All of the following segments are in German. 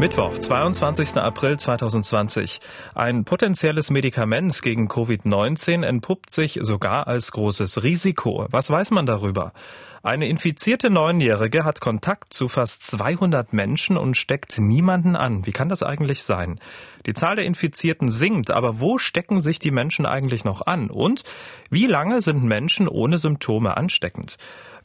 Mittwoch, 22. April 2020. Ein potenzielles Medikament gegen Covid-19 entpuppt sich sogar als großes Risiko. Was weiß man darüber? Eine infizierte Neunjährige hat Kontakt zu fast 200 Menschen und steckt niemanden an. Wie kann das eigentlich sein? Die Zahl der Infizierten sinkt, aber wo stecken sich die Menschen eigentlich noch an? Und wie lange sind Menschen ohne Symptome ansteckend?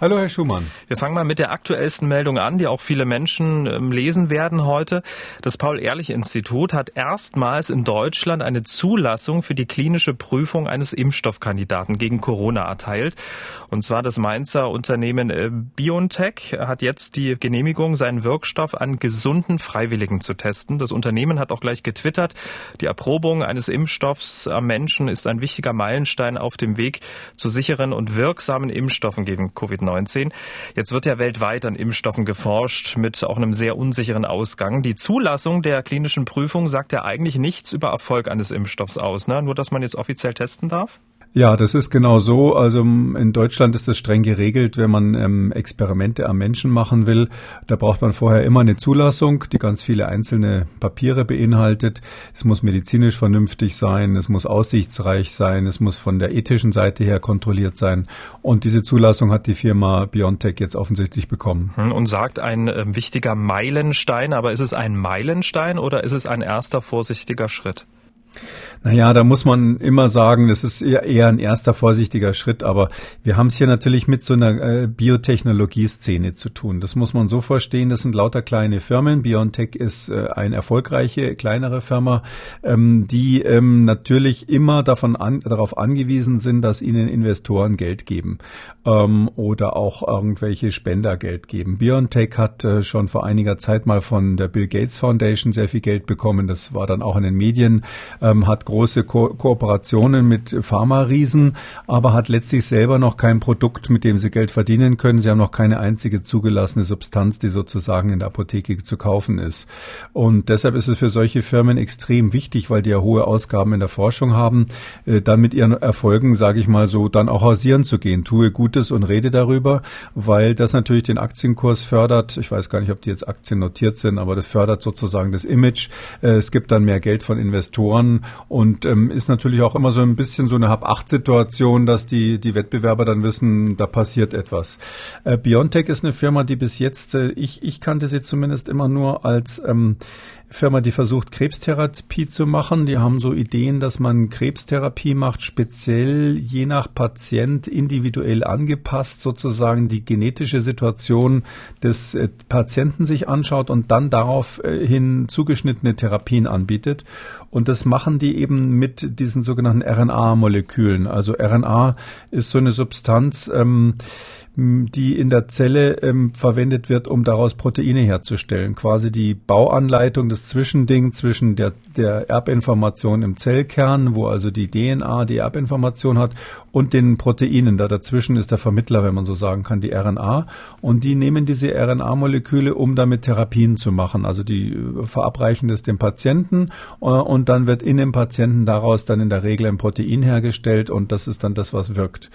Hallo, Herr Schumann. Wir fangen mal mit der aktuellsten Meldung an, die auch viele Menschen ähm, lesen werden heute. Das Paul-Ehrlich-Institut hat erstmals in Deutschland eine Zulassung für die klinische Prüfung eines Impfstoffkandidaten gegen Corona erteilt. Und zwar das Mainzer Unternehmen äh, BioNTech hat jetzt die Genehmigung, seinen Wirkstoff an gesunden Freiwilligen zu testen. Das Unternehmen hat auch gleich getwittert, die Erprobung eines Impfstoffs am Menschen ist ein wichtiger Meilenstein auf dem Weg zu sicheren und wirksamen Impfstoffen gegen Covid-19. Covid-19. Jetzt wird ja weltweit an Impfstoffen geforscht mit auch einem sehr unsicheren Ausgang. Die Zulassung der klinischen Prüfung sagt ja eigentlich nichts über Erfolg eines Impfstoffs aus, ne? nur dass man jetzt offiziell testen darf? Ja, das ist genau so. Also in Deutschland ist das streng geregelt, wenn man ähm, Experimente am Menschen machen will. Da braucht man vorher immer eine Zulassung, die ganz viele einzelne Papiere beinhaltet. Es muss medizinisch vernünftig sein, es muss aussichtsreich sein, es muss von der ethischen Seite her kontrolliert sein. Und diese Zulassung hat die Firma BioNTech jetzt offensichtlich bekommen. Hm, und sagt ein äh, wichtiger Meilenstein, aber ist es ein Meilenstein oder ist es ein erster vorsichtiger Schritt? Naja, da muss man immer sagen, das ist eher, ein erster vorsichtiger Schritt, aber wir haben es hier natürlich mit so einer äh, Biotechnologie-Szene zu tun. Das muss man so verstehen, das sind lauter kleine Firmen. BioNTech ist äh, eine erfolgreiche, kleinere Firma, ähm, die ähm, natürlich immer davon an, darauf angewiesen sind, dass ihnen Investoren Geld geben ähm, oder auch irgendwelche Spender Geld geben. BioNTech hat äh, schon vor einiger Zeit mal von der Bill Gates Foundation sehr viel Geld bekommen. Das war dann auch in den Medien, ähm, hat große Ko Kooperationen mit Pharma-Riesen, aber hat letztlich selber noch kein Produkt, mit dem sie Geld verdienen können. Sie haben noch keine einzige zugelassene Substanz, die sozusagen in der Apotheke zu kaufen ist. Und deshalb ist es für solche Firmen extrem wichtig, weil die ja hohe Ausgaben in der Forschung haben, äh, dann mit ihren Erfolgen, sage ich mal so, dann auch hausieren zu gehen. Tue Gutes und rede darüber, weil das natürlich den Aktienkurs fördert. Ich weiß gar nicht, ob die jetzt Aktien notiert sind, aber das fördert sozusagen das Image. Äh, es gibt dann mehr Geld von Investoren und ähm, ist natürlich auch immer so ein bisschen so eine Hab-Acht-Situation, dass die, die Wettbewerber dann wissen, da passiert etwas. Äh, Biontech ist eine Firma, die bis jetzt, äh, ich, ich kannte sie zumindest immer nur als ähm, Firma, die versucht, Krebstherapie zu machen. Die haben so Ideen, dass man Krebstherapie macht, speziell je nach Patient individuell angepasst, sozusagen die genetische Situation des äh, Patienten sich anschaut und dann daraufhin zugeschnittene Therapien anbietet. Und das machen die eben mit diesen sogenannten RNA-Molekülen. Also RNA ist so eine Substanz, ähm, die in der Zelle ähm, verwendet wird, um daraus Proteine herzustellen. Quasi die Bauanleitung, Zwischending zwischen der, der Erbinformation im Zellkern, wo also die DNA die Erbinformation hat, und den Proteinen. Da dazwischen ist der Vermittler, wenn man so sagen kann, die RNA. Und die nehmen diese RNA-Moleküle, um damit Therapien zu machen. Also die äh, verabreichen das dem Patienten äh, und dann wird in dem Patienten daraus dann in der Regel ein Protein hergestellt und das ist dann das, was wirkt.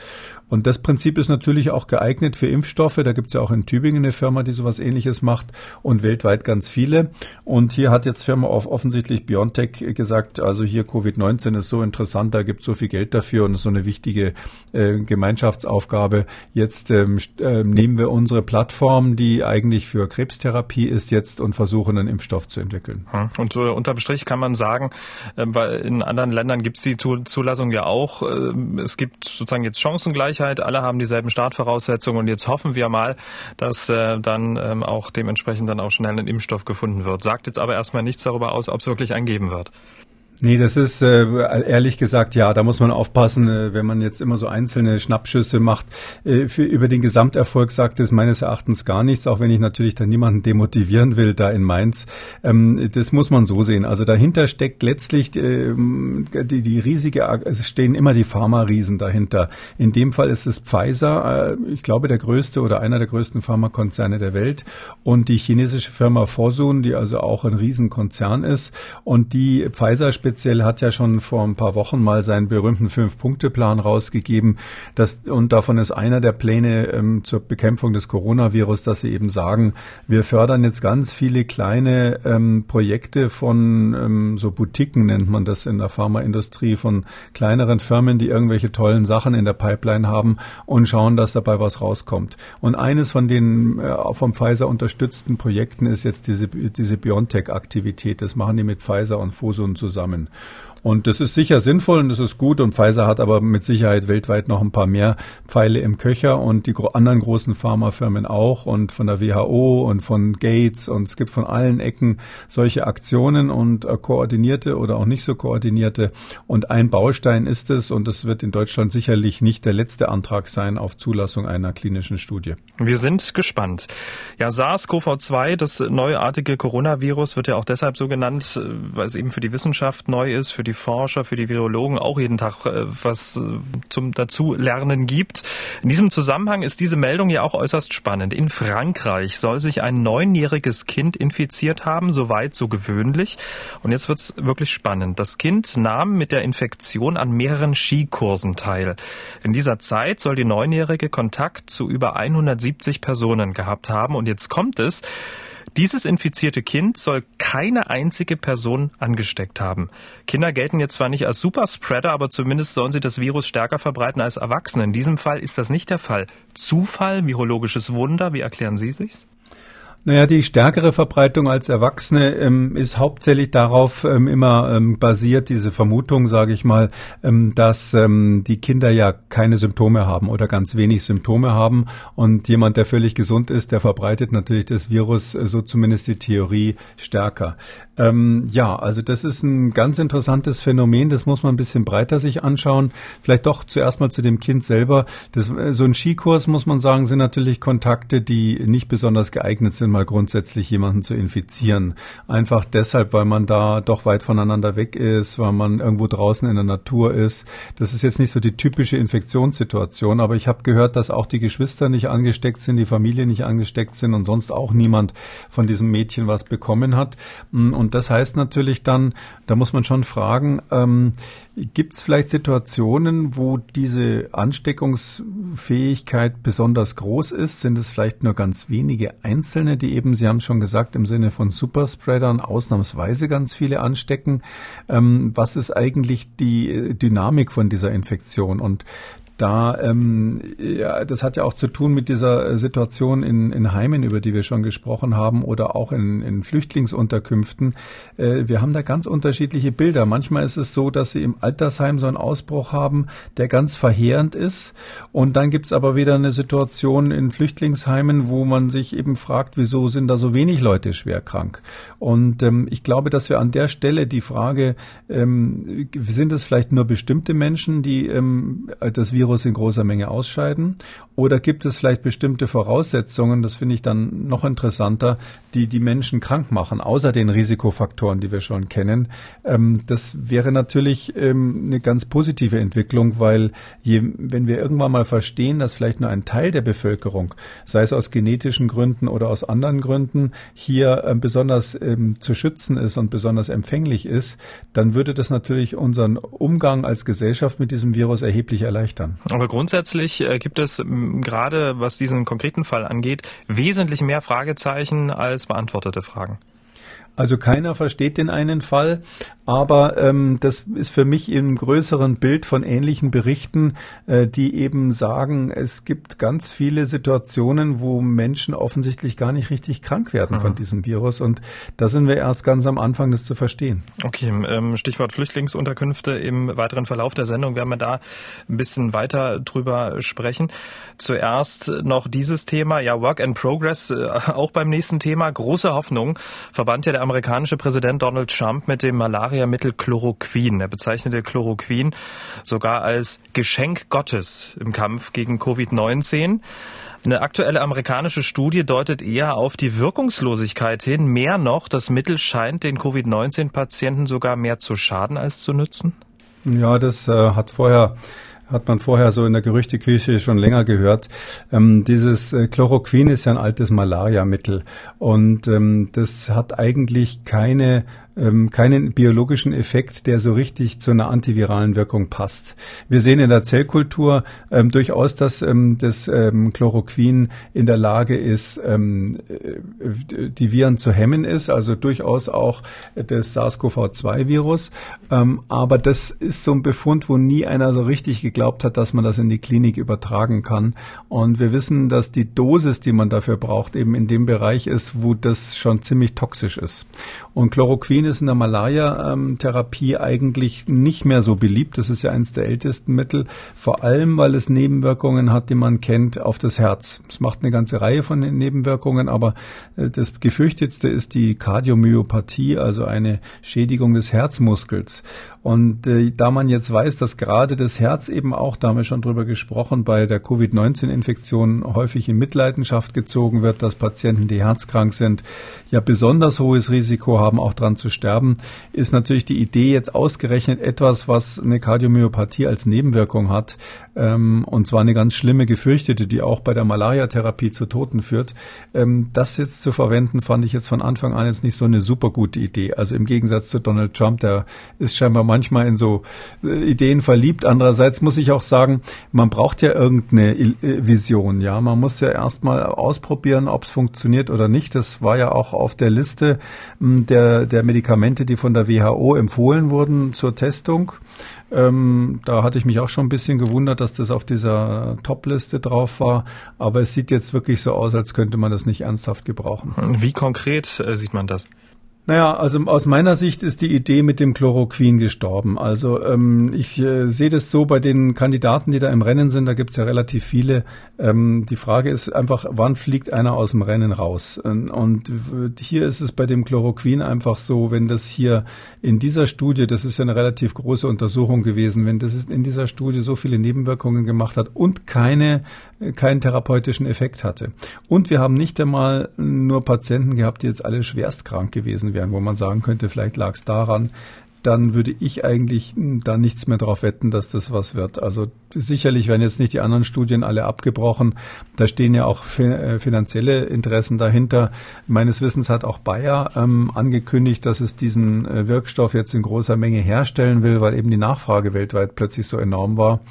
Und das Prinzip ist natürlich auch geeignet für Impfstoffe. Da gibt es ja auch in Tübingen eine Firma, die sowas ähnliches macht und weltweit ganz viele. Und hier hat jetzt Firma auf offensichtlich BioNTech gesagt, also hier Covid-19 ist so interessant, da gibt es so viel Geld dafür und ist so eine wichtige äh, Gemeinschaftsaufgabe. Jetzt ähm, äh, nehmen wir unsere Plattform, die eigentlich für Krebstherapie ist jetzt und versuchen einen Impfstoff zu entwickeln. Hm. Und so unterm Strich kann man sagen, äh, weil in anderen Ländern gibt es die Zulassung ja auch, äh, es gibt sozusagen jetzt Chancengleichheit Gleichheit, alle haben dieselben Startvoraussetzungen und jetzt hoffen wir mal, dass äh, dann ähm, auch dementsprechend dann auch schnell ein Impfstoff gefunden wird. Sagt jetzt aber erstmal nichts darüber aus, ob es wirklich einen geben wird. Nee, das ist äh, ehrlich gesagt, ja, da muss man aufpassen, äh, wenn man jetzt immer so einzelne Schnappschüsse macht. Äh, für, über den Gesamterfolg sagt es meines Erachtens gar nichts, auch wenn ich natürlich da niemanden demotivieren will, da in Mainz. Ähm, das muss man so sehen. Also dahinter steckt letztlich äh, die, die riesige, es stehen immer die Pharma-Riesen dahinter. In dem Fall ist es Pfizer, äh, ich glaube der größte oder einer der größten Pharmakonzerne der Welt und die chinesische Firma Fosun, die also auch ein Riesenkonzern ist und die Pfizer speziell hat ja schon vor ein paar Wochen mal seinen berühmten Fünf-Punkte-Plan rausgegeben. Das, und davon ist einer der Pläne ähm, zur Bekämpfung des Coronavirus, dass sie eben sagen, wir fördern jetzt ganz viele kleine ähm, Projekte von ähm, so Boutiquen nennt man das in der Pharmaindustrie, von kleineren Firmen, die irgendwelche tollen Sachen in der Pipeline haben und schauen, dass dabei was rauskommt. Und eines von den äh, vom Pfizer unterstützten Projekten ist jetzt diese, diese BioNTech-Aktivität. Das machen die mit Pfizer und Fosun zusammen können. Und das ist sicher sinnvoll und das ist gut. Und Pfizer hat aber mit Sicherheit weltweit noch ein paar mehr Pfeile im Köcher und die anderen großen Pharmafirmen auch und von der WHO und von Gates und es gibt von allen Ecken solche Aktionen und äh, koordinierte oder auch nicht so koordinierte. Und ein Baustein ist es und es wird in Deutschland sicherlich nicht der letzte Antrag sein auf Zulassung einer klinischen Studie. Wir sind gespannt. Ja, SARS-CoV-2, das neuartige Coronavirus, wird ja auch deshalb so genannt, äh, weil es eben für die Wissenschaft neu ist, für die Forscher, für die Virologen auch jeden Tag äh, was äh, zum Dazulernen gibt. In diesem Zusammenhang ist diese Meldung ja auch äußerst spannend. In Frankreich soll sich ein neunjähriges Kind infiziert haben, soweit so gewöhnlich. Und jetzt wird's wirklich spannend. Das Kind nahm mit der Infektion an mehreren Skikursen teil. In dieser Zeit soll die Neunjährige Kontakt zu über 170 Personen gehabt haben. Und jetzt kommt es, dieses infizierte Kind soll keine einzige Person angesteckt haben. Kinder gelten jetzt zwar nicht als Superspreader, aber zumindest sollen sie das Virus stärker verbreiten als Erwachsene. In diesem Fall ist das nicht der Fall. Zufall, virologisches Wunder, wie erklären Sie sich's? Naja, die stärkere Verbreitung als Erwachsene ähm, ist hauptsächlich darauf ähm, immer ähm, basiert, diese Vermutung, sage ich mal, ähm, dass ähm, die Kinder ja keine Symptome haben oder ganz wenig Symptome haben. Und jemand, der völlig gesund ist, der verbreitet natürlich das Virus, äh, so zumindest die Theorie, stärker. Ähm, ja, also das ist ein ganz interessantes Phänomen, das muss man ein bisschen breiter sich anschauen. Vielleicht doch zuerst mal zu dem Kind selber. Das, äh, so ein Skikurs, muss man sagen, sind natürlich Kontakte, die nicht besonders geeignet sind mal grundsätzlich jemanden zu infizieren. Einfach deshalb, weil man da doch weit voneinander weg ist, weil man irgendwo draußen in der Natur ist. Das ist jetzt nicht so die typische Infektionssituation, aber ich habe gehört, dass auch die Geschwister nicht angesteckt sind, die Familie nicht angesteckt sind und sonst auch niemand von diesem Mädchen was bekommen hat. Und das heißt natürlich dann, da muss man schon fragen, ähm, gibt es vielleicht Situationen, wo diese Ansteckungsfähigkeit besonders groß ist? Sind es vielleicht nur ganz wenige Einzelne, die eben, Sie haben es schon gesagt, im Sinne von Superspreadern ausnahmsweise ganz viele anstecken. Ähm, was ist eigentlich die äh, Dynamik von dieser Infektion? Und da, ähm, ja, das hat ja auch zu tun mit dieser äh, Situation in, in Heimen, über die wir schon gesprochen haben, oder auch in, in Flüchtlingsunterkünften. Äh, wir haben da ganz unterschiedliche Bilder. Manchmal ist es so, dass sie im Altersheim so einen Ausbruch haben, der ganz verheerend ist. Und dann gibt's aber wieder eine Situation in Flüchtlingsheimen, wo man sich eben fragt, wieso sind da so wenig Leute schwer krank? Und ähm, ich glaube, dass wir an der Stelle die Frage, ähm, sind es vielleicht nur bestimmte Menschen, die ähm, das Virus Virus in großer Menge ausscheiden? Oder gibt es vielleicht bestimmte Voraussetzungen, das finde ich dann noch interessanter, die die Menschen krank machen, außer den Risikofaktoren, die wir schon kennen? Ähm, das wäre natürlich ähm, eine ganz positive Entwicklung, weil je, wenn wir irgendwann mal verstehen, dass vielleicht nur ein Teil der Bevölkerung, sei es aus genetischen Gründen oder aus anderen Gründen, hier äh, besonders ähm, zu schützen ist und besonders empfänglich ist, dann würde das natürlich unseren Umgang als Gesellschaft mit diesem Virus erheblich erleichtern. Aber grundsätzlich äh, gibt es gerade, was diesen konkreten Fall angeht, wesentlich mehr Fragezeichen als beantwortete Fragen. Also keiner versteht den einen Fall, aber ähm, das ist für mich im größeren Bild von ähnlichen Berichten, äh, die eben sagen, es gibt ganz viele Situationen, wo Menschen offensichtlich gar nicht richtig krank werden mhm. von diesem Virus und da sind wir erst ganz am Anfang, das zu verstehen. Okay, ähm, Stichwort Flüchtlingsunterkünfte im weiteren Verlauf der Sendung werden wir da ein bisschen weiter drüber sprechen. Zuerst noch dieses Thema, ja Work and Progress, äh, auch beim nächsten Thema, große Hoffnung, Verband ja der der amerikanische Präsident Donald Trump mit dem Malariamittel Chloroquin. Er bezeichnete Chloroquin sogar als Geschenk Gottes im Kampf gegen Covid-19. Eine aktuelle amerikanische Studie deutet eher auf die Wirkungslosigkeit hin. Mehr noch, das Mittel scheint den Covid-19-Patienten sogar mehr zu schaden als zu nützen. Ja, das äh, hat vorher hat man vorher so in der Gerüchteküche schon länger gehört. Ähm, dieses äh, Chloroquin ist ja ein altes Malariamittel und ähm, das hat eigentlich keine ähm, keinen biologischen Effekt, der so richtig zu einer antiviralen Wirkung passt. Wir sehen in der Zellkultur ähm, durchaus, dass ähm, das ähm, Chloroquin in der Lage ist, ähm, äh, die Viren zu hemmen ist, also durchaus auch das SARS-CoV-2-Virus. Ähm, aber das ist so ein Befund, wo nie einer so richtig geglaubt hat, dass man das in die Klinik übertragen kann. Und wir wissen, dass die Dosis, die man dafür braucht, eben in dem Bereich ist, wo das schon ziemlich toxisch ist. Und Chloroquin ist in der Malaria-Therapie eigentlich nicht mehr so beliebt. Das ist ja eines der ältesten Mittel, vor allem weil es Nebenwirkungen hat, die man kennt, auf das Herz. Es macht eine ganze Reihe von Nebenwirkungen, aber äh, das gefürchtetste ist die Kardiomyopathie, also eine Schädigung des Herzmuskels. Und äh, da man jetzt weiß, dass gerade das Herz eben auch, da haben wir schon drüber gesprochen, bei der Covid-19-Infektion häufig in Mitleidenschaft gezogen wird, dass Patienten, die herzkrank sind, ja besonders hohes Risiko haben, auch dran zu sterben, ist natürlich die Idee jetzt ausgerechnet etwas, was eine Kardiomyopathie als Nebenwirkung hat, ähm, und zwar eine ganz schlimme, gefürchtete, die auch bei der Malariatherapie zu Toten führt. Ähm, das jetzt zu verwenden, fand ich jetzt von Anfang an jetzt nicht so eine super gute Idee. Also im Gegensatz zu Donald Trump, der ist scheinbar manchmal in so äh, Ideen verliebt. Andererseits muss ich auch sagen, man braucht ja irgendeine äh, Vision. Ja, man muss ja erstmal ausprobieren, ob es funktioniert oder nicht. Das war ja auch auf der Liste hm, der, der Medikamente, die von der WHO empfohlen wurden zur Testung. Ähm, da hatte ich mich auch schon ein bisschen gewundert, dass das auf dieser Top-Liste drauf war. Aber es sieht jetzt wirklich so aus, als könnte man das nicht ernsthaft gebrauchen. Wie konkret äh, sieht man das? Naja, also aus meiner Sicht ist die Idee mit dem Chloroquin gestorben. Also ähm, ich äh, sehe das so bei den Kandidaten, die da im Rennen sind, da gibt es ja relativ viele. Ähm, die Frage ist einfach, wann fliegt einer aus dem Rennen raus? Und, und hier ist es bei dem Chloroquin einfach so, wenn das hier in dieser Studie, das ist ja eine relativ große Untersuchung gewesen, wenn das in dieser Studie so viele Nebenwirkungen gemacht hat und keine keinen therapeutischen Effekt hatte. Und wir haben nicht einmal nur Patienten gehabt, die jetzt alle schwerst krank gewesen wären, wo man sagen könnte, vielleicht lag es daran, dann würde ich eigentlich da nichts mehr drauf wetten, dass das was wird. Also sicherlich werden jetzt nicht die anderen Studien alle abgebrochen. Da stehen ja auch äh, finanzielle Interessen dahinter. Meines Wissens hat auch Bayer ähm, angekündigt, dass es diesen äh, Wirkstoff jetzt in großer Menge herstellen will, weil eben die Nachfrage weltweit plötzlich so enorm war.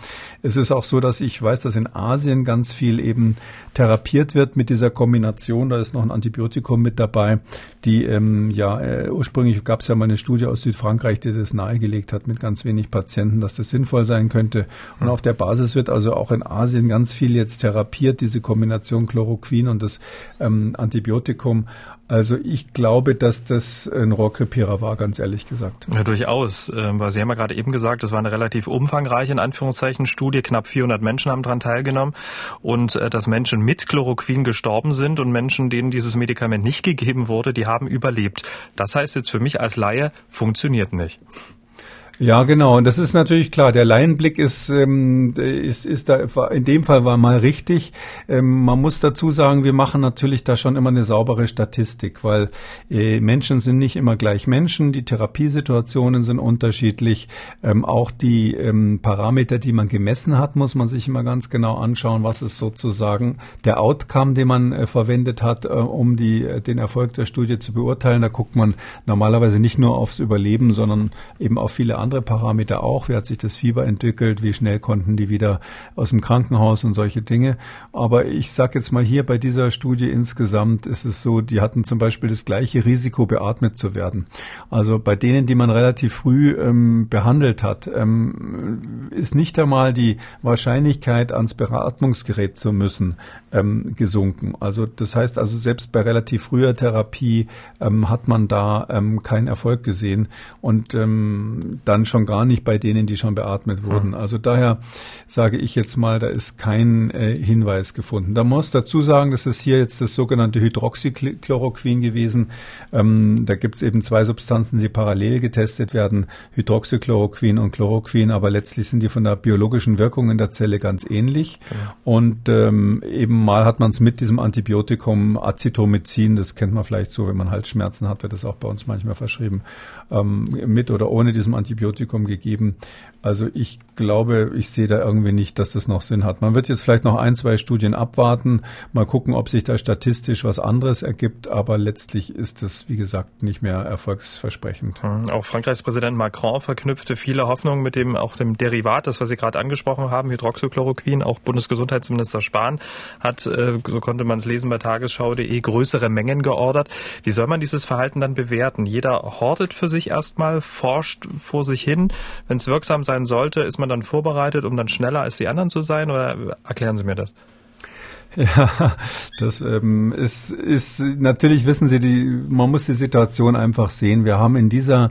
Es ist auch so, dass ich weiß, dass in Asien ganz viel eben therapiert wird mit dieser Kombination. Da ist noch ein Antibiotikum mit dabei, die ähm, ja äh, ursprünglich gab es ja mal eine Studie aus Südfrankreich, die das nahegelegt hat mit ganz wenig Patienten, dass das sinnvoll sein könnte. Und auf der Basis wird also auch in Asien ganz viel jetzt therapiert, diese Kombination Chloroquin und das ähm, Antibiotikum. Also ich glaube, dass das ein Rohrkrepierer war, ganz ehrlich gesagt. Ja, durchaus. Ähm, weil Sie haben ja gerade eben gesagt, das war eine relativ umfangreiche, in Anführungszeichen, Studie. Knapp 400 Menschen haben daran teilgenommen. Und äh, dass Menschen mit Chloroquin gestorben sind und Menschen, denen dieses Medikament nicht gegeben wurde, die haben überlebt. Das heißt jetzt für mich als Laie, funktioniert nicht. Ja, genau. Und das ist natürlich klar. Der Laienblick ist, ähm, ist, ist da in dem Fall war mal richtig. Ähm, man muss dazu sagen, wir machen natürlich da schon immer eine saubere Statistik, weil äh, Menschen sind nicht immer gleich Menschen. Die Therapiesituationen sind unterschiedlich. Ähm, auch die ähm, Parameter, die man gemessen hat, muss man sich immer ganz genau anschauen. Was ist sozusagen der Outcome, den man äh, verwendet hat, äh, um die, äh, den Erfolg der Studie zu beurteilen. Da guckt man normalerweise nicht nur aufs Überleben, sondern eben auf viele andere andere Parameter auch. Wie hat sich das Fieber entwickelt? Wie schnell konnten die wieder aus dem Krankenhaus und solche Dinge? Aber ich sage jetzt mal hier bei dieser Studie insgesamt ist es so, die hatten zum Beispiel das gleiche Risiko, beatmet zu werden. Also bei denen, die man relativ früh ähm, behandelt hat, ähm, ist nicht einmal die Wahrscheinlichkeit, ans Beatmungsgerät zu müssen, ähm, gesunken. Also das heißt also, selbst bei relativ früher Therapie ähm, hat man da ähm, keinen Erfolg gesehen. Und ähm, dann dann schon gar nicht bei denen, die schon beatmet wurden. Mhm. Also daher sage ich jetzt mal, da ist kein äh, Hinweis gefunden. Da muss dazu sagen, das ist hier jetzt das sogenannte Hydroxychloroquin gewesen. Ähm, da gibt es eben zwei Substanzen, die parallel getestet werden, Hydroxychloroquin und Chloroquin, aber letztlich sind die von der biologischen Wirkung in der Zelle ganz ähnlich. Genau. Und ähm, eben mal hat man es mit diesem Antibiotikum Acetomycin, das kennt man vielleicht so, wenn man Halsschmerzen hat, wird das auch bei uns manchmal verschrieben, ähm, mit oder ohne diesem Antibiotikum gegeben. Also ich glaube, ich sehe da irgendwie nicht, dass das noch Sinn hat. Man wird jetzt vielleicht noch ein, zwei Studien abwarten, mal gucken, ob sich da statistisch was anderes ergibt, aber letztlich ist es, wie gesagt, nicht mehr erfolgsversprechend. Mhm. Auch Frankreichs Präsident Macron verknüpfte viele Hoffnungen mit dem auch dem Derivat, das was Sie gerade angesprochen haben, Hydroxychloroquin. Auch Bundesgesundheitsminister Spahn hat, äh, so konnte man es lesen bei tagesschau.de, größere Mengen geordert. Wie soll man dieses Verhalten dann bewerten? Jeder hortet für sich erstmal, forscht vor sich hin. Wenn es wirksam sein sollte, ist man dann vorbereitet, um dann schneller als die anderen zu sein? Oder erklären Sie mir das? Ja, das ähm, ist, ist natürlich wissen Sie, die, man muss die Situation einfach sehen. Wir haben in dieser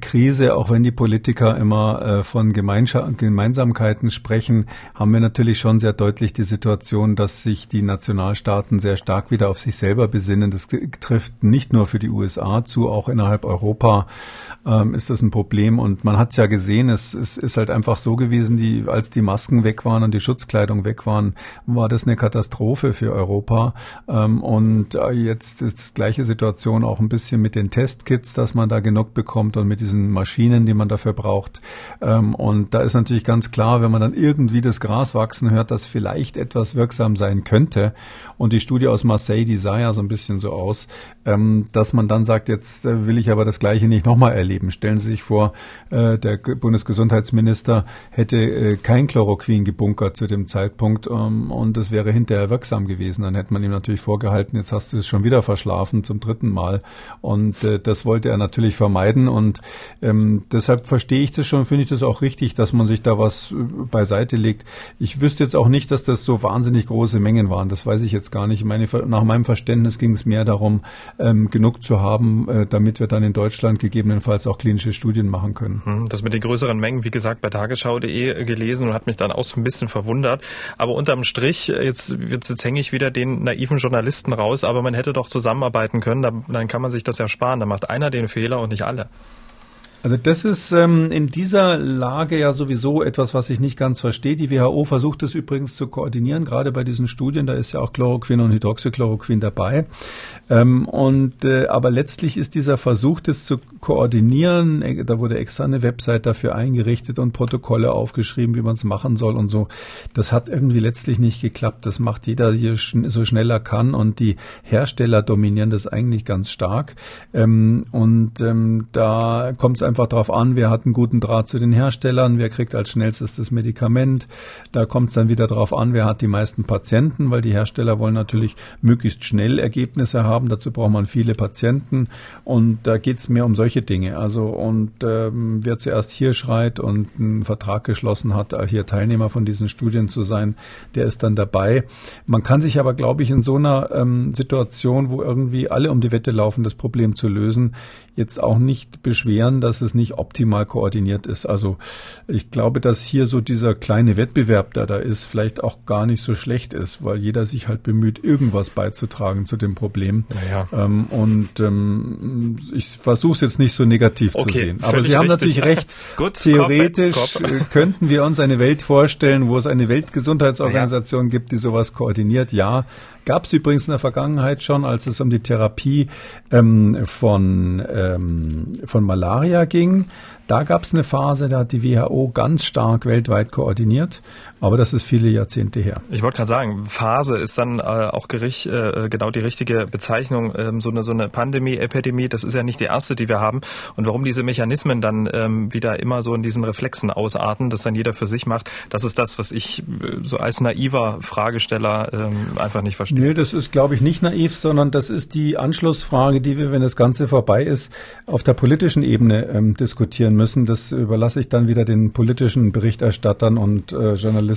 Krise, auch wenn die Politiker immer äh, von Gemeinsamkeiten sprechen, haben wir natürlich schon sehr deutlich die Situation, dass sich die Nationalstaaten sehr stark wieder auf sich selber besinnen. Das trifft nicht nur für die USA zu, auch innerhalb Europa ähm, ist das ein Problem. Und man hat es ja gesehen, es, es ist halt einfach so gewesen, die, als die Masken weg waren und die Schutzkleidung weg waren, war das eine Katastrophe für Europa. Ähm, und äh, jetzt ist das gleiche Situation auch ein bisschen mit den Testkits, dass man da genug bekommt und mit diesen Maschinen, die man dafür braucht. Ähm, und da ist natürlich ganz klar, wenn man dann irgendwie das Gras wachsen hört, dass vielleicht etwas wirksam sein könnte. Und die Studie aus Marseille, die sah ja so ein bisschen so aus, ähm, dass man dann sagt, jetzt äh, will ich aber das Gleiche nicht nochmal erleben. Stellen Sie sich vor, äh, der Bundesgesundheitsminister hätte äh, kein Chloroquin gebunkert zu dem Zeitpunkt ähm, und es wäre hinterher wirksam gewesen. Dann hätte man ihm natürlich vorgehalten, jetzt hast du es schon wieder verschlafen zum dritten Mal. Und das wollte er natürlich vermeiden und ähm, deshalb verstehe ich das schon, finde ich das auch richtig, dass man sich da was äh, beiseite legt. Ich wüsste jetzt auch nicht, dass das so wahnsinnig große Mengen waren. Das weiß ich jetzt gar nicht. Meine, nach meinem Verständnis ging es mehr darum, ähm, genug zu haben, äh, damit wir dann in Deutschland gegebenenfalls auch klinische Studien machen können. Hm, das mit den größeren Mengen, wie gesagt, bei tagesschau.de gelesen und hat mich dann auch so ein bisschen verwundert. Aber unterm Strich, äh, jetzt, jetzt, jetzt hänge ich wieder den naiven Journalisten raus, aber man hätte doch zusammenarbeiten können, dann, dann kann man sich das ja sparen. Da macht einer den Fehler und nicht alle. Also das ist ähm, in dieser Lage ja sowieso etwas, was ich nicht ganz verstehe. Die WHO versucht es übrigens zu koordinieren, gerade bei diesen Studien. Da ist ja auch Chloroquin und Hydroxychloroquin dabei. Ähm, und äh, aber letztlich ist dieser Versuch, das zu koordinieren. Äh, da wurde extra eine Website dafür eingerichtet und Protokolle aufgeschrieben, wie man es machen soll und so. Das hat irgendwie letztlich nicht geklappt. Das macht jeder hier schn so schnell er kann und die Hersteller dominieren das eigentlich ganz stark. Ähm, und ähm, da kommt es einfach darauf an, wer hat einen guten Draht zu den Herstellern, wer kriegt als schnellstes das Medikament. Da kommt es dann wieder darauf an, wer hat die meisten Patienten, weil die Hersteller wollen natürlich möglichst schnell Ergebnisse haben. Dazu braucht man viele Patienten und da geht es mehr um solche Dinge. Also und ähm, wer zuerst hier schreit und einen Vertrag geschlossen hat, hier Teilnehmer von diesen Studien zu sein, der ist dann dabei. Man kann sich aber, glaube ich, in so einer ähm, Situation, wo irgendwie alle um die Wette laufen, das Problem zu lösen, jetzt auch nicht beschweren, dass es nicht optimal koordiniert ist. Also ich glaube, dass hier so dieser kleine Wettbewerb, der da ist, vielleicht auch gar nicht so schlecht ist, weil jeder sich halt bemüht, irgendwas beizutragen zu dem Problem. Ja. Ähm, und ähm, ich versuche es jetzt nicht so negativ okay, zu sehen. Aber Sie haben richtig. natürlich recht. Gut, Theoretisch Comment, könnten wir uns eine Welt vorstellen, wo es eine Weltgesundheitsorganisation ja. gibt, die sowas koordiniert. Ja, Gab es übrigens in der Vergangenheit schon, als es um die Therapie ähm, von, ähm, von Malaria ging. Da gab es eine Phase, da hat die WHO ganz stark weltweit koordiniert, aber das ist viele Jahrzehnte her. Ich wollte gerade sagen, Phase ist dann äh, auch Gericht, äh, genau die richtige Bezeichnung. Ähm, so, eine, so eine Pandemie, Epidemie, das ist ja nicht die erste, die wir haben. Und warum diese Mechanismen dann ähm, wieder immer so in diesen Reflexen ausarten, das dann jeder für sich macht, das ist das, was ich äh, so als naiver Fragesteller ähm, einfach nicht verstehe. Nö, das ist, glaube ich, nicht naiv, sondern das ist die Anschlussfrage, die wir, wenn das Ganze vorbei ist, auf der politischen Ebene ähm, diskutieren müssen. Das überlasse ich dann wieder den politischen Berichterstattern und äh, Journalisten.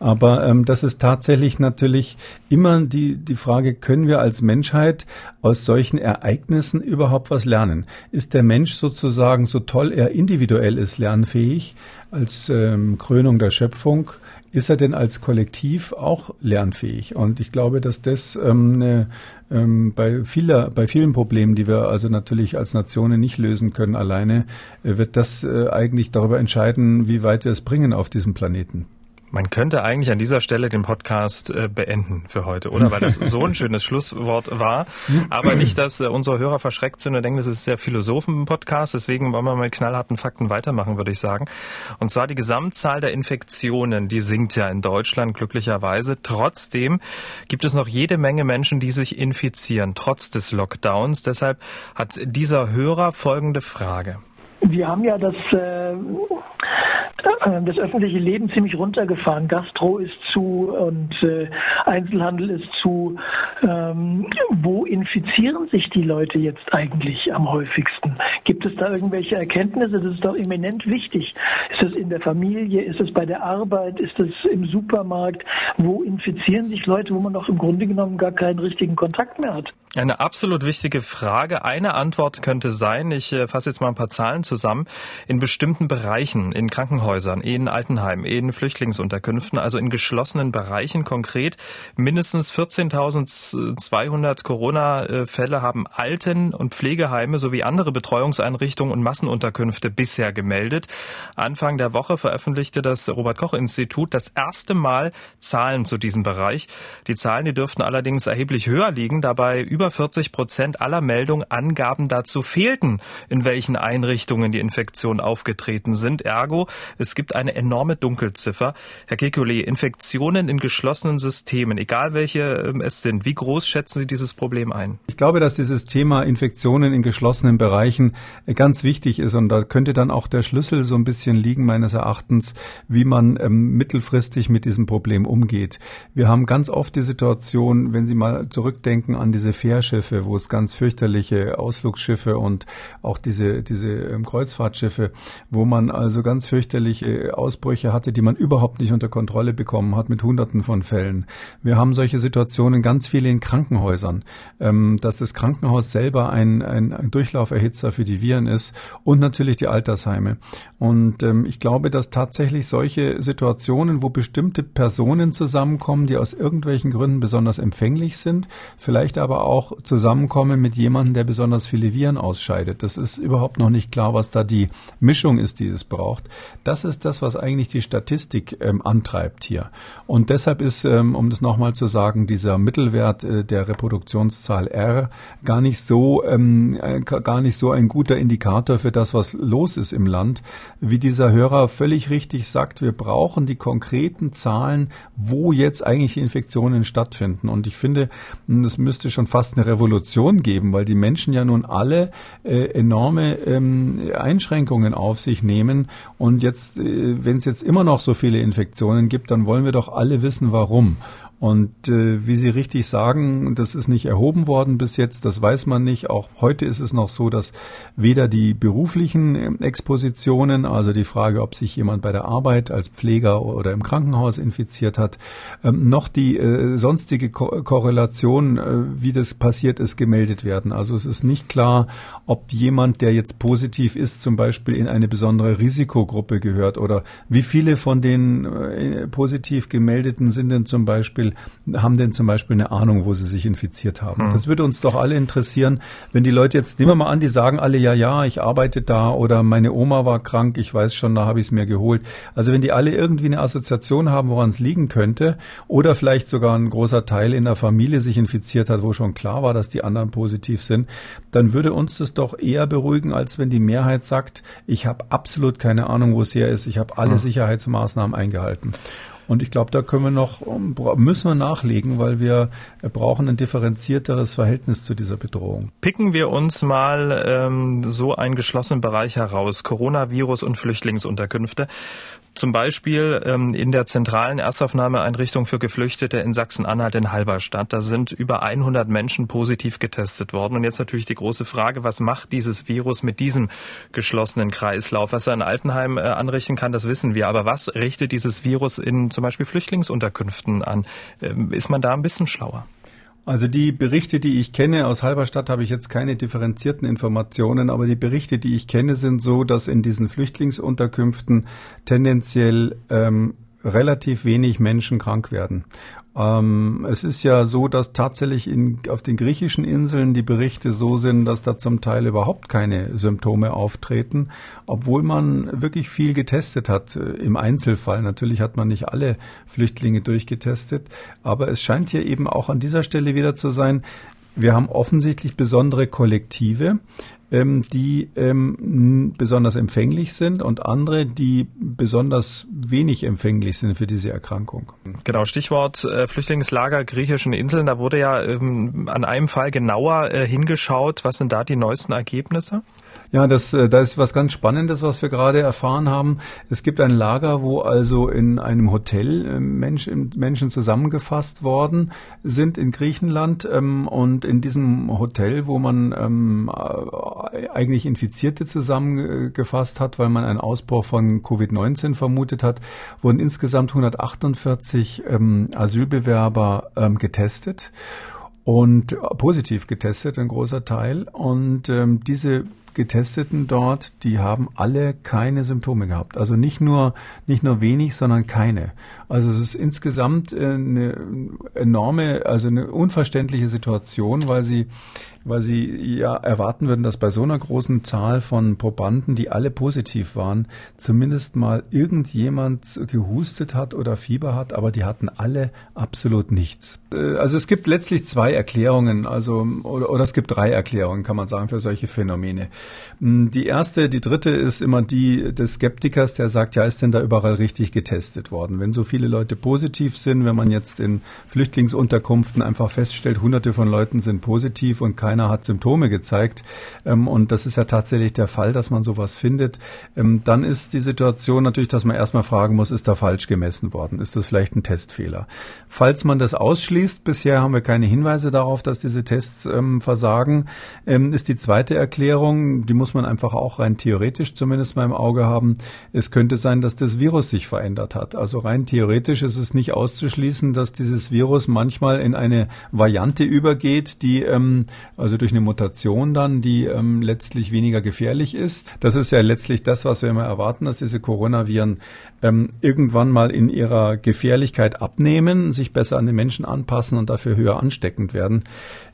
Aber ähm, das ist tatsächlich natürlich immer die, die Frage, können wir als Menschheit aus solchen Ereignissen überhaupt was lernen? Ist der Mensch sozusagen, so toll er individuell ist, lernfähig als ähm, Krönung der Schöpfung? ist er denn als Kollektiv auch lernfähig? Und ich glaube, dass das ähm, ne, ähm, bei vieler, bei vielen Problemen, die wir also natürlich als Nationen nicht lösen können alleine, äh, wird das äh, eigentlich darüber entscheiden, wie weit wir es bringen auf diesem Planeten. Man könnte eigentlich an dieser Stelle den Podcast äh, beenden für heute, oder? Weil das so ein schönes Schlusswort war. Aber nicht, dass äh, unsere Hörer verschreckt sind und denken, das ist der Philosophen-Podcast. Deswegen wollen wir mit knallharten Fakten weitermachen, würde ich sagen. Und zwar die Gesamtzahl der Infektionen, die sinkt ja in Deutschland glücklicherweise. Trotzdem gibt es noch jede Menge Menschen, die sich infizieren, trotz des Lockdowns. Deshalb hat dieser Hörer folgende Frage. Wir haben ja das äh, äh, das öffentliche Leben ziemlich runtergefahren. Gastro ist zu und äh, Einzelhandel ist zu. Ähm, wo infizieren sich die Leute jetzt eigentlich am häufigsten? Gibt es da irgendwelche Erkenntnisse? Das ist doch eminent wichtig. Ist es in der Familie? Ist es bei der Arbeit? Ist es im Supermarkt? Wo infizieren sich Leute, wo man doch im Grunde genommen gar keinen richtigen Kontakt mehr hat? Eine absolut wichtige Frage. Eine Antwort könnte sein, ich äh, fasse jetzt mal ein paar Zahlen zusammen, in bestimmten Bereichen, in Krankenhäusern, in Altenheimen, in Flüchtlingsunterkünften, also in geschlossenen Bereichen konkret, mindestens 14.200 Corona-Fälle haben Alten- und Pflegeheime sowie andere Betreuungseinrichtungen und Massenunterkünfte bisher gemeldet. Anfang der Woche veröffentlichte das Robert-Koch-Institut das erste Mal Zahlen zu diesem Bereich. Die Zahlen, die dürften allerdings erheblich höher liegen, dabei über über 40 Prozent aller Meldungen Angaben dazu fehlten, in welchen Einrichtungen die Infektionen aufgetreten sind. Ergo, es gibt eine enorme Dunkelziffer. Herr Kekulé, Infektionen in geschlossenen Systemen, egal welche ähm, es sind, wie groß schätzen Sie dieses Problem ein? Ich glaube, dass dieses Thema Infektionen in geschlossenen Bereichen äh, ganz wichtig ist und da könnte dann auch der Schlüssel so ein bisschen liegen, meines Erachtens, wie man ähm, mittelfristig mit diesem Problem umgeht. Wir haben ganz oft die Situation, wenn Sie mal zurückdenken an diese Ferien, Militärschiffe, wo es ganz fürchterliche Ausflugsschiffe und auch diese, diese ähm, Kreuzfahrtschiffe, wo man also ganz fürchterliche Ausbrüche hatte, die man überhaupt nicht unter Kontrolle bekommen hat mit Hunderten von Fällen. Wir haben solche Situationen ganz viele in Krankenhäusern, ähm, dass das Krankenhaus selber ein, ein Durchlauferhitzer für die Viren ist und natürlich die Altersheime. Und ähm, ich glaube, dass tatsächlich solche Situationen, wo bestimmte Personen zusammenkommen, die aus irgendwelchen Gründen besonders empfänglich sind, vielleicht aber auch auch zusammenkommen mit jemandem, der besonders viele Viren ausscheidet. Das ist überhaupt noch nicht klar, was da die Mischung ist, die es braucht. Das ist das, was eigentlich die Statistik ähm, antreibt hier. Und deshalb ist, ähm, um das nochmal zu sagen, dieser Mittelwert äh, der Reproduktionszahl R gar nicht so ähm, äh, gar nicht so ein guter Indikator für das, was los ist im Land, wie dieser Hörer völlig richtig sagt. Wir brauchen die konkreten Zahlen, wo jetzt eigentlich Infektionen stattfinden. Und ich finde, das müsste schon fast eine Revolution geben, weil die Menschen ja nun alle äh, enorme ähm, Einschränkungen auf sich nehmen. Und jetzt, äh, wenn es jetzt immer noch so viele Infektionen gibt, dann wollen wir doch alle wissen, warum. Und äh, wie Sie richtig sagen, das ist nicht erhoben worden bis jetzt, das weiß man nicht. Auch heute ist es noch so, dass weder die beruflichen ähm, Expositionen, also die Frage, ob sich jemand bei der Arbeit als Pfleger oder im Krankenhaus infiziert hat, ähm, noch die äh, sonstige Ko Korrelation, äh, wie das passiert ist, gemeldet werden. Also es ist nicht klar, ob jemand, der jetzt positiv ist, zum Beispiel in eine besondere Risikogruppe gehört oder wie viele von den äh, positiv gemeldeten sind denn zum Beispiel haben denn zum Beispiel eine Ahnung, wo sie sich infiziert haben? Hm. Das würde uns doch alle interessieren, wenn die Leute jetzt, nehmen wir mal an, die sagen alle, ja, ja, ich arbeite da oder meine Oma war krank, ich weiß schon, da habe ich es mir geholt. Also wenn die alle irgendwie eine Assoziation haben, woran es liegen könnte oder vielleicht sogar ein großer Teil in der Familie sich infiziert hat, wo schon klar war, dass die anderen positiv sind, dann würde uns das doch eher beruhigen, als wenn die Mehrheit sagt, ich habe absolut keine Ahnung, wo es her ist, ich habe alle hm. Sicherheitsmaßnahmen eingehalten. Und ich glaube, da können wir noch, müssen wir nachlegen, weil wir brauchen ein differenzierteres Verhältnis zu dieser Bedrohung. Picken wir uns mal ähm, so einen geschlossenen Bereich heraus, Coronavirus und Flüchtlingsunterkünfte. Zum Beispiel ähm, in der zentralen Erstaufnahmeeinrichtung für Geflüchtete in Sachsen-Anhalt in Halberstadt. Da sind über 100 Menschen positiv getestet worden. Und jetzt natürlich die große Frage, was macht dieses Virus mit diesem geschlossenen Kreislauf? Was er in Altenheim äh, anrichten kann, das wissen wir. Aber was richtet dieses Virus in zum Beispiel Flüchtlingsunterkünften an? Ähm, ist man da ein bisschen schlauer? Also die Berichte, die ich kenne aus Halberstadt, habe ich jetzt keine differenzierten Informationen, aber die Berichte, die ich kenne, sind so, dass in diesen Flüchtlingsunterkünften tendenziell ähm, relativ wenig Menschen krank werden. Ähm, es ist ja so, dass tatsächlich in, auf den griechischen Inseln die Berichte so sind, dass da zum Teil überhaupt keine Symptome auftreten, obwohl man wirklich viel getestet hat äh, im Einzelfall. Natürlich hat man nicht alle Flüchtlinge durchgetestet, aber es scheint hier eben auch an dieser Stelle wieder zu sein, wir haben offensichtlich besondere Kollektive, ähm, die ähm, besonders empfänglich sind und andere, die besonders wenig empfänglich sind für diese Erkrankung. Genau, Stichwort äh, Flüchtlingslager griechischen Inseln. Da wurde ja ähm, an einem Fall genauer äh, hingeschaut. Was sind da die neuesten Ergebnisse? Ja, das, äh, da ist was ganz Spannendes, was wir gerade erfahren haben. Es gibt ein Lager, wo also in einem Hotel äh, Menschen, Menschen zusammengefasst worden sind in Griechenland. Ähm, und in diesem Hotel, wo man ähm, äh, eigentlich Infizierte zusammengefasst hat, weil man einen Ausbruch von Covid-19 vermutet hat, wurden insgesamt 148 ähm, Asylbewerber getestet und positiv getestet, ein großer Teil. Und ähm, diese Getesteten dort, die haben alle keine Symptome gehabt. Also nicht nur, nicht nur wenig, sondern keine. Also es ist insgesamt äh, eine enorme, also eine unverständliche Situation, weil sie weil sie ja erwarten würden, dass bei so einer großen Zahl von Probanden, die alle positiv waren, zumindest mal irgendjemand gehustet hat oder Fieber hat, aber die hatten alle absolut nichts. Äh, also es gibt letztlich zwei Erklärungen, also oder, oder es gibt drei Erklärungen, kann man sagen, für solche Phänomene. Hm, die erste, die dritte ist immer die des Skeptikers, der sagt, ja, ist denn da überall richtig getestet worden? Wenn so viele Leute positiv sind, wenn man jetzt in Flüchtlingsunterkünften einfach feststellt, hunderte von Leuten sind positiv und kein keiner hat Symptome gezeigt. Ähm, und das ist ja tatsächlich der Fall, dass man sowas findet. Ähm, dann ist die Situation natürlich, dass man erstmal fragen muss, ist da falsch gemessen worden? Ist das vielleicht ein Testfehler? Falls man das ausschließt, bisher haben wir keine Hinweise darauf, dass diese Tests ähm, versagen, ist die zweite Erklärung, die muss man einfach auch rein theoretisch zumindest mal im Auge haben. Es könnte sein, dass das Virus sich verändert hat. Also rein theoretisch ist es nicht auszuschließen, dass dieses Virus manchmal in eine Variante übergeht, die ähm, also durch eine Mutation dann, die ähm, letztlich weniger gefährlich ist. Das ist ja letztlich das, was wir immer erwarten, dass diese Coronaviren ähm, irgendwann mal in ihrer Gefährlichkeit abnehmen, sich besser an den Menschen anpassen und dafür höher ansteckend werden.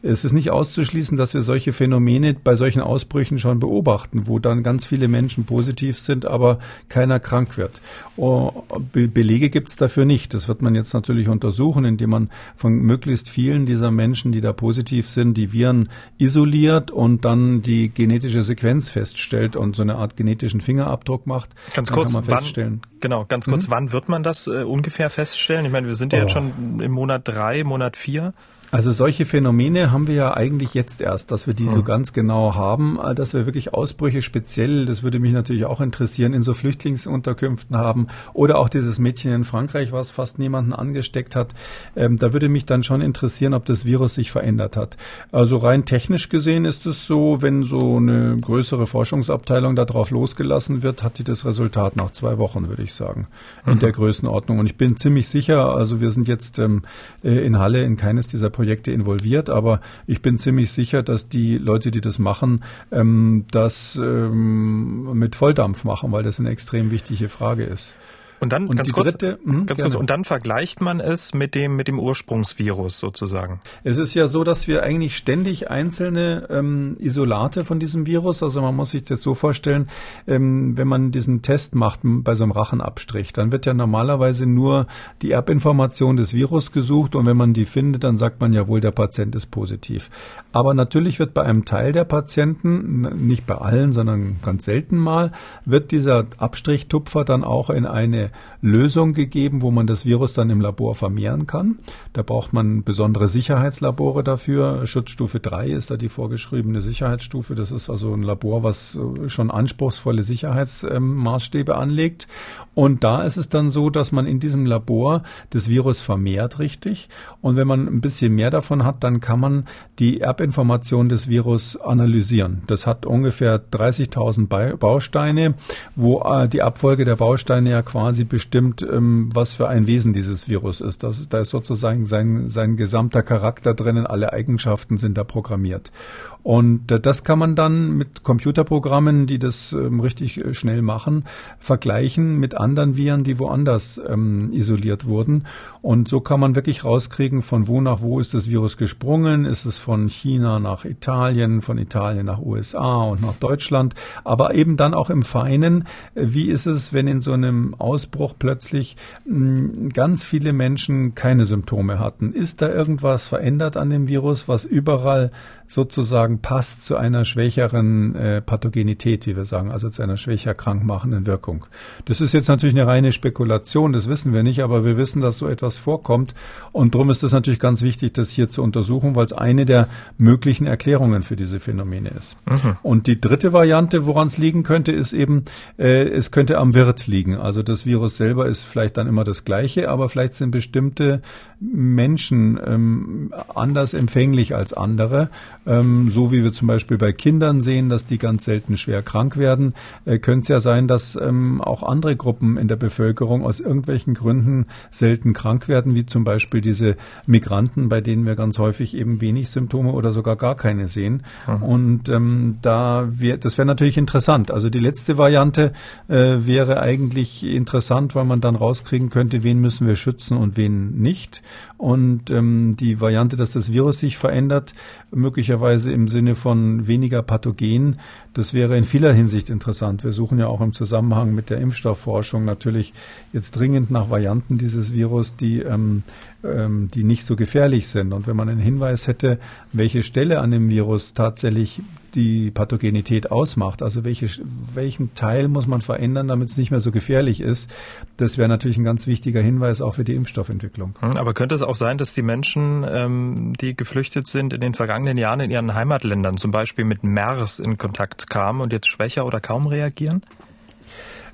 Es ist nicht auszuschließen, dass wir solche Phänomene bei solchen Ausbrüchen schon beobachten, wo dann ganz viele Menschen positiv sind, aber keiner krank wird. Oh, Be Belege gibt es dafür nicht. Das wird man jetzt natürlich untersuchen, indem man von möglichst vielen dieser Menschen, die da positiv sind, die Viren isoliert und dann die genetische Sequenz feststellt und so eine Art genetischen Fingerabdruck macht. Ganz kurz, wann, genau, ganz kurz, mhm. wann wird man das äh, ungefähr feststellen? Ich meine, wir sind ja oh. jetzt schon im Monat drei, Monat vier. Also solche Phänomene haben wir ja eigentlich jetzt erst, dass wir die mhm. so ganz genau haben, äh, dass wir wirklich Ausbrüche speziell, das würde mich natürlich auch interessieren, in so Flüchtlingsunterkünften haben oder auch dieses Mädchen in Frankreich, was fast niemanden angesteckt hat. Ähm, da würde mich dann schon interessieren, ob das Virus sich verändert hat. Also rein technisch gesehen ist es so, wenn so eine größere Forschungsabteilung darauf losgelassen wird, hat die das Resultat nach zwei Wochen, würde ich sagen, in mhm. der Größenordnung. Und ich bin ziemlich sicher, also wir sind jetzt ähm, äh, in Halle in keines dieser Projekte involviert, aber ich bin ziemlich sicher, dass die Leute, die das machen, ähm, das ähm, mit Volldampf machen, weil das eine extrem wichtige Frage ist. Und dann und ganz, kurz, dritte, mh, ganz kurz, und dann vergleicht man es mit dem mit dem Ursprungsvirus sozusagen. Es ist ja so, dass wir eigentlich ständig einzelne ähm, Isolate von diesem Virus, also man muss sich das so vorstellen, ähm, wenn man diesen Test macht bei so einem Rachenabstrich, dann wird ja normalerweise nur die Erbinformation des Virus gesucht und wenn man die findet, dann sagt man ja wohl, der Patient ist positiv. Aber natürlich wird bei einem Teil der Patienten, nicht bei allen, sondern ganz selten mal, wird dieser Abstrichtupfer dann auch in eine Lösung gegeben, wo man das Virus dann im Labor vermehren kann. Da braucht man besondere Sicherheitslabore dafür. Schutzstufe 3 ist da die vorgeschriebene Sicherheitsstufe. Das ist also ein Labor, was schon anspruchsvolle Sicherheitsmaßstäbe anlegt. Und da ist es dann so, dass man in diesem Labor das Virus vermehrt richtig. Und wenn man ein bisschen mehr davon hat, dann kann man die Erbinformation des Virus analysieren. Das hat ungefähr 30.000 Bausteine, wo äh, die Abfolge der Bausteine ja quasi bestimmt, ähm, was für ein Wesen dieses Virus ist. Das, da ist sozusagen sein, sein gesamter Charakter drinnen, alle Eigenschaften sind da programmiert. Und äh, das kann man dann mit Computerprogrammen, die das ähm, richtig äh, schnell machen, vergleichen mit anderen Viren, die woanders ähm, isoliert wurden. Und so kann man wirklich rauskriegen, von wo nach wo ist das Virus gesprungen. Ist es von China nach Italien, von Italien nach USA und nach Deutschland. Aber eben dann auch im Feinen, äh, wie ist es, wenn in so einem Ausbruch plötzlich mh, hm, ganz viele Menschen keine Symptome hatten? Ist da irgendwas verändert an dem Virus, was überall sozusagen passt zu einer schwächeren äh, Pathogenität, wie wir sagen, also zu einer schwächer krankmachenden Wirkung. Das ist jetzt natürlich eine reine Spekulation, das wissen wir nicht, aber wir wissen, dass so etwas vorkommt und darum ist es natürlich ganz wichtig, das hier zu untersuchen, weil es eine der möglichen Erklärungen für diese Phänomene ist. Mhm. Und die dritte Variante, woran es liegen könnte, ist eben, äh, es könnte am Wirt liegen. Also das Virus selber ist vielleicht dann immer das gleiche, aber vielleicht sind bestimmte Menschen ähm, anders empfänglich als andere ähm, so wie wir zum Beispiel bei Kindern sehen, dass die ganz selten schwer krank werden, äh, könnte es ja sein, dass ähm, auch andere Gruppen in der Bevölkerung aus irgendwelchen Gründen selten krank werden, wie zum Beispiel diese Migranten, bei denen wir ganz häufig eben wenig Symptome oder sogar gar keine sehen. Mhm. Und ähm, da wär, das wäre natürlich interessant. Also die letzte Variante äh, wäre eigentlich interessant, weil man dann rauskriegen könnte, wen müssen wir schützen und wen nicht. Und ähm, die Variante, dass das Virus sich verändert, möglicherweise möglicherweise im Sinne von weniger Pathogen. Das wäre in vieler Hinsicht interessant. Wir suchen ja auch im Zusammenhang mit der Impfstoffforschung natürlich jetzt dringend nach Varianten dieses Virus, die, ähm, ähm, die nicht so gefährlich sind. Und wenn man einen Hinweis hätte, welche Stelle an dem Virus tatsächlich die Pathogenität ausmacht. Also welche, welchen Teil muss man verändern, damit es nicht mehr so gefährlich ist. Das wäre natürlich ein ganz wichtiger Hinweis auch für die Impfstoffentwicklung. Hm, aber könnte es auch sein, dass die Menschen, ähm, die geflüchtet sind, in den vergangenen Jahren in ihren Heimatländern zum Beispiel mit MERS in Kontakt kamen und jetzt schwächer oder kaum reagieren?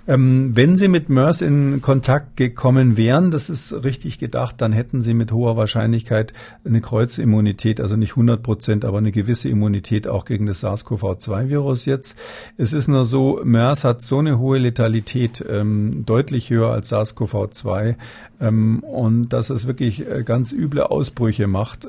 Ähm, wenn Sie mit MERS in Kontakt gekommen wären, das ist richtig gedacht, dann hätten Sie mit hoher Wahrscheinlichkeit eine Kreuzimmunität, also nicht 100 Prozent, aber eine gewisse Immunität auch gegen das SARS-CoV-2-Virus jetzt. Es ist nur so, MERS hat so eine hohe Letalität, ähm, deutlich höher als SARS-CoV-2 ähm, und dass es wirklich äh, ganz üble Ausbrüche macht.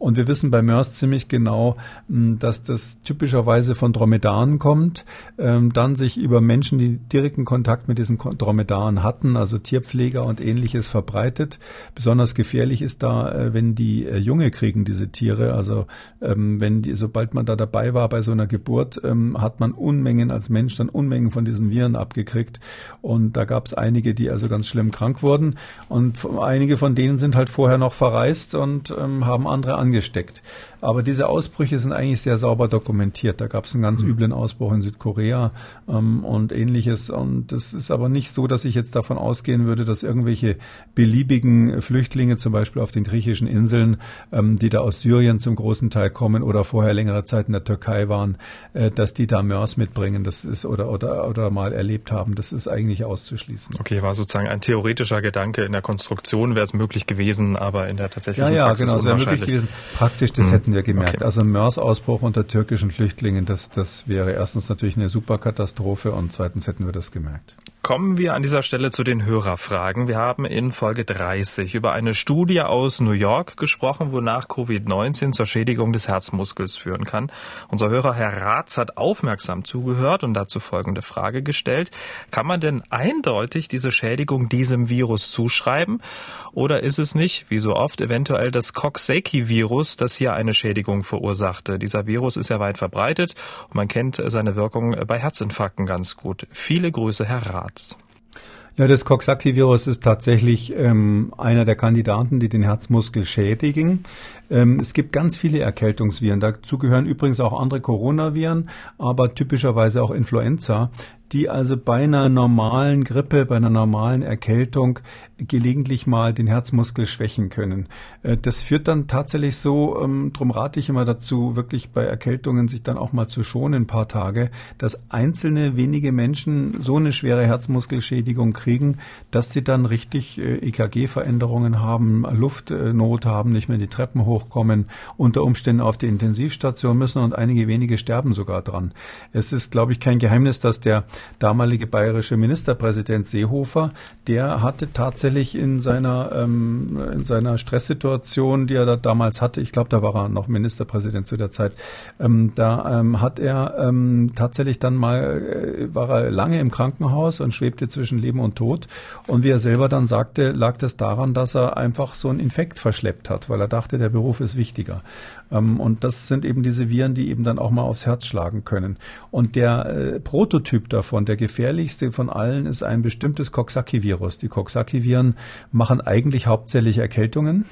Und wir wissen bei MERS ziemlich genau, dass das typischerweise von Dromedaren kommt, ähm, dann sich über Menschen, die direkten Kontakt mit diesen Dromedaren hatten, also Tierpfleger und ähnliches verbreitet. Besonders gefährlich ist da, äh, wenn die äh, Junge kriegen, diese Tiere. Also ähm, wenn die, sobald man da dabei war bei so einer Geburt, ähm, hat man Unmengen als Mensch dann Unmengen von diesen Viren abgekriegt. Und da gab es einige, die also ganz schlimm krank wurden. Und einige von denen sind halt vorher noch verreist und haben andere angesteckt. Aber diese Ausbrüche sind eigentlich sehr sauber dokumentiert. Da gab es einen ganz mhm. üblen Ausbruch in Südkorea ähm, und ähnliches. Und das ist aber nicht so, dass ich jetzt davon ausgehen würde, dass irgendwelche beliebigen Flüchtlinge, zum Beispiel auf den griechischen Inseln, ähm, die da aus Syrien zum großen Teil kommen oder vorher längere Zeit in der Türkei waren, äh, dass die da MERS mitbringen, das ist oder oder oder mal erlebt haben. Das ist eigentlich auszuschließen. Okay, war sozusagen ein theoretischer Gedanke. In der Konstruktion wäre es möglich gewesen, aber in der tatsächlichen ja, ja, Praxis genau, es wäre möglich gewesen. Praktisch, das hm. hätten wir gemerkt. Okay. Also MERS-Ausbruch unter türkischen Flüchtlingen, das das wäre erstens natürlich eine Superkatastrophe und zweitens hätten wir das das gemerkt. Kommen wir an dieser Stelle zu den Hörerfragen. Wir haben in Folge 30 über eine Studie aus New York gesprochen, wonach Covid-19 zur Schädigung des Herzmuskels führen kann. Unser Hörer Herr Ratz hat aufmerksam zugehört und dazu folgende Frage gestellt. Kann man denn eindeutig diese Schädigung diesem Virus zuschreiben? Oder ist es nicht, wie so oft, eventuell das Coxsackie-Virus, das hier eine Schädigung verursachte? Dieser Virus ist ja weit verbreitet und man kennt seine Wirkung bei Herzinfarkten ganz gut. Viele Grüße, Herr Ratz. Ja, das Coxsackie-Virus ist tatsächlich ähm, einer der Kandidaten, die den Herzmuskel schädigen. Ähm, es gibt ganz viele Erkältungsviren. Dazu gehören übrigens auch andere Coronaviren, aber typischerweise auch Influenza die also bei einer normalen Grippe, bei einer normalen Erkältung gelegentlich mal den Herzmuskel schwächen können. Äh, das führt dann tatsächlich so, ähm, drum rate ich immer dazu, wirklich bei Erkältungen sich dann auch mal zu schonen ein paar Tage, dass einzelne wenige Menschen so eine schwere Herzmuskelschädigung kriegen, dass sie dann richtig äh, EKG-Veränderungen haben, Luftnot haben, nicht mehr die Treppen hochkommen, unter Umständen auf die Intensivstation müssen und einige wenige sterben sogar dran. Es ist, glaube ich, kein Geheimnis, dass der damalige bayerische Ministerpräsident Seehofer, der hatte tatsächlich in seiner, ähm, in seiner Stresssituation, die er da damals hatte, ich glaube, da war er noch Ministerpräsident zu der Zeit, ähm, da ähm, hat er ähm, tatsächlich dann mal, äh, war er lange im Krankenhaus und schwebte zwischen Leben und Tod. Und wie er selber dann sagte, lag das daran, dass er einfach so einen Infekt verschleppt hat, weil er dachte, der Beruf ist wichtiger. Ähm, und das sind eben diese Viren, die eben dann auch mal aufs Herz schlagen können. Und der äh, Prototyp davon, der gefährlichste von allen, ist ein bestimmtes Coxsackie-Virus. Die Coxsackie-Viren machen eigentlich hauptsächlich Erkältungen.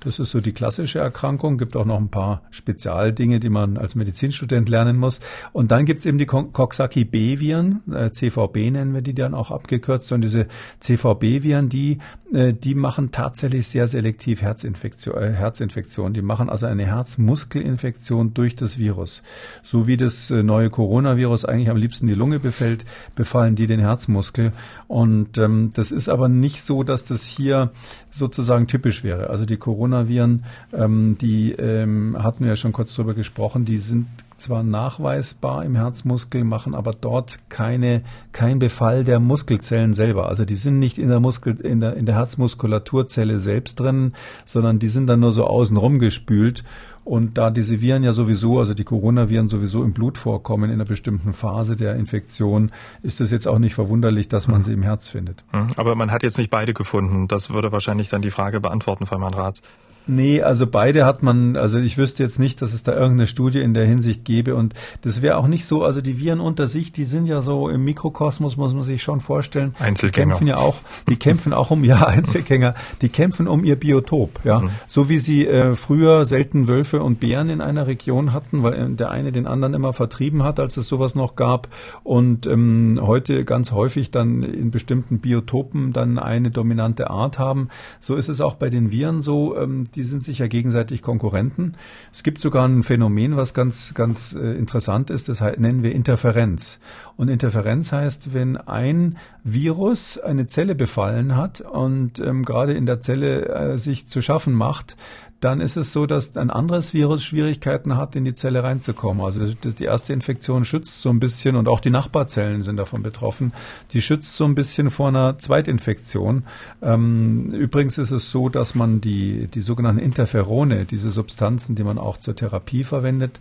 Das ist so die klassische Erkrankung. Gibt auch noch ein paar Spezialdinge, die man als Medizinstudent lernen muss. Und dann gibt es eben die Coxsackie-B-Viren, äh, CVB nennen wir die dann auch abgekürzt. Und diese CVB-Viren, die, äh, die machen tatsächlich sehr selektiv Herzinfektion, äh, Herzinfektion. Die machen also eine Herzmuskelinfektion durch das Virus. So wie das äh, neue Coronavirus eigentlich am liebsten die Lunge befällt, befallen die den Herzmuskel. Und ähm, das ist aber nicht so, dass das hier sozusagen typisch wäre. Also die Coronaviren, ähm, die ähm, hatten wir ja schon kurz drüber gesprochen, die sind zwar nachweisbar im Herzmuskel, machen aber dort keine, kein Befall der Muskelzellen selber. Also die sind nicht in der Muskel, in der, in der Herzmuskulaturzelle selbst drin, sondern die sind dann nur so außen rum gespült. Und da diese Viren ja sowieso, also die Coronaviren sowieso im Blut vorkommen in einer bestimmten Phase der Infektion, ist es jetzt auch nicht verwunderlich, dass man mhm. sie im Herz findet. Mhm. Aber man hat jetzt nicht beide gefunden. Das würde wahrscheinlich dann die Frage beantworten, Frau Mann-Rath. Nee, also beide hat man, also ich wüsste jetzt nicht, dass es da irgendeine Studie in der Hinsicht gäbe und das wäre auch nicht so, also die Viren unter sich, die sind ja so im Mikrokosmos, muss man sich schon vorstellen. Einzelgänger. Die kämpfen ja auch, die kämpfen auch um, ja, Einzelgänger, die kämpfen um ihr Biotop, ja. Mhm. So wie sie äh, früher selten Wölfe und Bären in einer Region hatten, weil äh, der eine den anderen immer vertrieben hat, als es sowas noch gab und ähm, heute ganz häufig dann in bestimmten Biotopen dann eine dominante Art haben. So ist es auch bei den Viren so, ähm, die sind sich ja gegenseitig Konkurrenten. Es gibt sogar ein Phänomen, was ganz, ganz äh, interessant ist, das nennen wir Interferenz. Und Interferenz heißt, wenn ein Virus eine Zelle befallen hat und ähm, gerade in der Zelle äh, sich zu schaffen macht, dann ist es so, dass ein anderes Virus Schwierigkeiten hat, in die Zelle reinzukommen. Also die erste Infektion schützt so ein bisschen und auch die Nachbarzellen sind davon betroffen. Die schützt so ein bisschen vor einer Zweitinfektion. Ähm, übrigens ist es so, dass man die, die sogenannten Interferone, diese Substanzen, die man auch zur Therapie verwendet,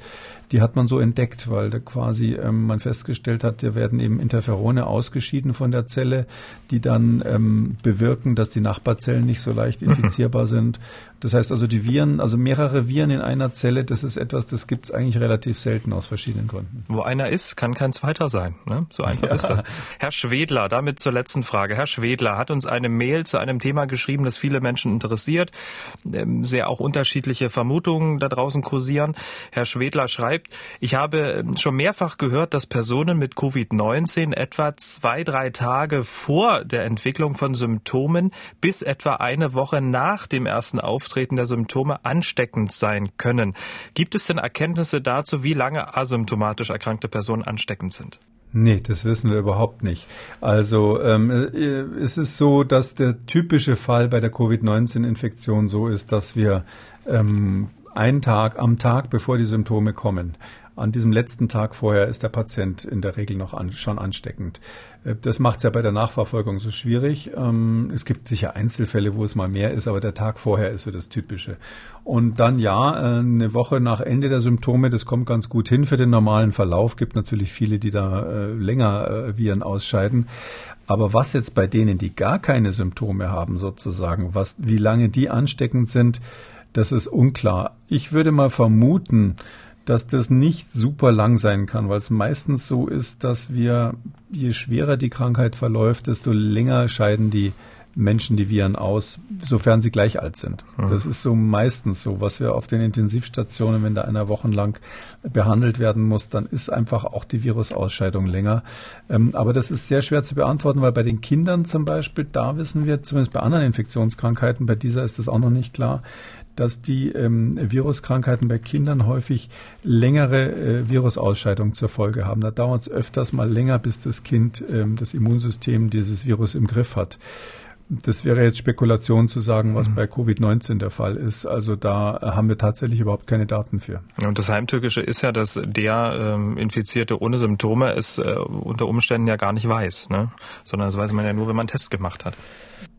die hat man so entdeckt, weil da quasi ähm, man festgestellt hat, da werden eben Interferone ausgeschieden von der Zelle, die dann ähm, bewirken, dass die Nachbarzellen nicht so leicht mhm. infizierbar sind. Das heißt also, die Viren, also mehrere Viren in einer Zelle, das ist etwas, das gibt es eigentlich relativ selten aus verschiedenen Gründen. Wo einer ist, kann kein zweiter sein. Ne? So einfach ja. ist das. Herr Schwedler, damit zur letzten Frage. Herr Schwedler hat uns eine Mail zu einem Thema geschrieben, das viele Menschen interessiert, ähm, sehr auch unterschiedliche Vermutungen da draußen kursieren. Herr Schwedler schreibt, ich habe ähm, schon mehrfach gehört, dass Personen mit Covid-19 etwa zwei, drei Tage vor der Entwicklung von Symptomen bis etwa eine Woche nach dem ersten Auftreten der Symptome ansteckend sein können. Gibt es denn Erkenntnisse dazu, wie lange asymptomatisch erkrankte Personen ansteckend sind? Nee, das wissen wir überhaupt nicht. Also ähm, äh, es ist so, dass der typische Fall bei der Covid-19-Infektion so ist, dass wir ähm, einen Tag am Tag, bevor die Symptome kommen. An diesem letzten Tag vorher ist der Patient in der Regel noch an, schon ansteckend. Äh, das macht es ja bei der Nachverfolgung so schwierig. Ähm, es gibt sicher Einzelfälle, wo es mal mehr ist, aber der Tag vorher ist so das Typische. Und dann ja, äh, eine Woche nach Ende der Symptome, das kommt ganz gut hin für den normalen Verlauf. Gibt natürlich viele, die da äh, länger Viren ausscheiden. Aber was jetzt bei denen, die gar keine Symptome haben, sozusagen, was, wie lange die ansteckend sind, das ist unklar. Ich würde mal vermuten, dass das nicht super lang sein kann, weil es meistens so ist, dass wir, je schwerer die Krankheit verläuft, desto länger scheiden die Menschen die Viren aus, sofern sie gleich alt sind. Mhm. Das ist so meistens so, was wir auf den Intensivstationen, wenn da einer wochenlang behandelt werden muss, dann ist einfach auch die Virusausscheidung länger. Ähm, aber das ist sehr schwer zu beantworten, weil bei den Kindern zum Beispiel, da wissen wir, zumindest bei anderen Infektionskrankheiten, bei dieser ist das auch noch nicht klar, dass die ähm, Viruskrankheiten bei Kindern häufig längere äh, Virusausscheidungen zur Folge haben. Da dauert es öfters mal länger, bis das Kind ähm, das Immunsystem dieses Virus im Griff hat. Das wäre jetzt Spekulation zu sagen, was mhm. bei Covid-19 der Fall ist. Also da haben wir tatsächlich überhaupt keine Daten für. Und das Heimtückische ist ja, dass der ähm, Infizierte ohne Symptome es äh, unter Umständen ja gar nicht weiß, ne? sondern das weiß man ja nur, wenn man einen Test gemacht hat.